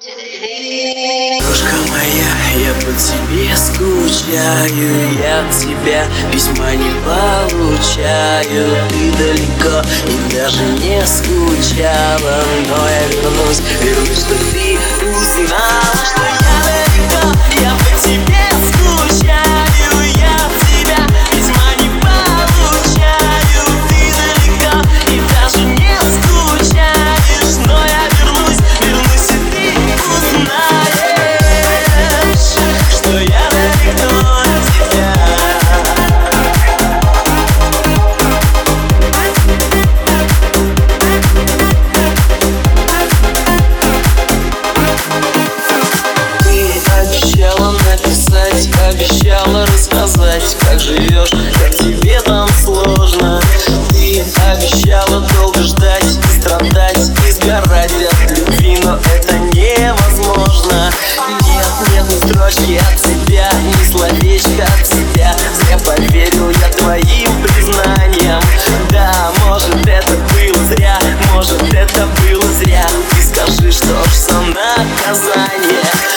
Дружка моя, я по тебе скучаю Я от тебя письма не получаю. Ты далеко и даже не скучала Но я вернусь, вернусь, что ты узнала Что я обещала рассказать Как живешь, как тебе там сложно. Ты обещала долго ждать страдать И сгорать от любви, но это невозможно. Нет, нет ни строчки от тебя, ни словечка от тебя. Зря поверил я твоим признаниям. Да, может это было зря, может это было зря. Ты скажи, что ж за наказание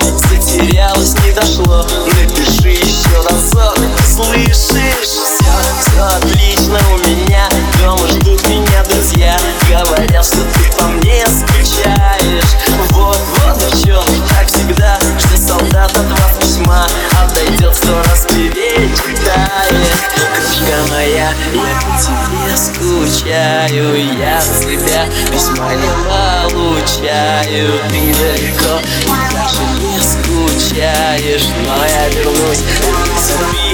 затерялось, не дошло. Напиши еще разок, слышишь? Все, отлично у меня. Дома ждут меня друзья. Говорят, что ты по мне скучаешь. Вот, вот чем, как всегда Что солдат от вас письма Отойдет сто раз перечитает Кружка моя, я по тебе скучаю. Я от тебя письма не получаю. Ты далеко потеряешь, но я вернусь.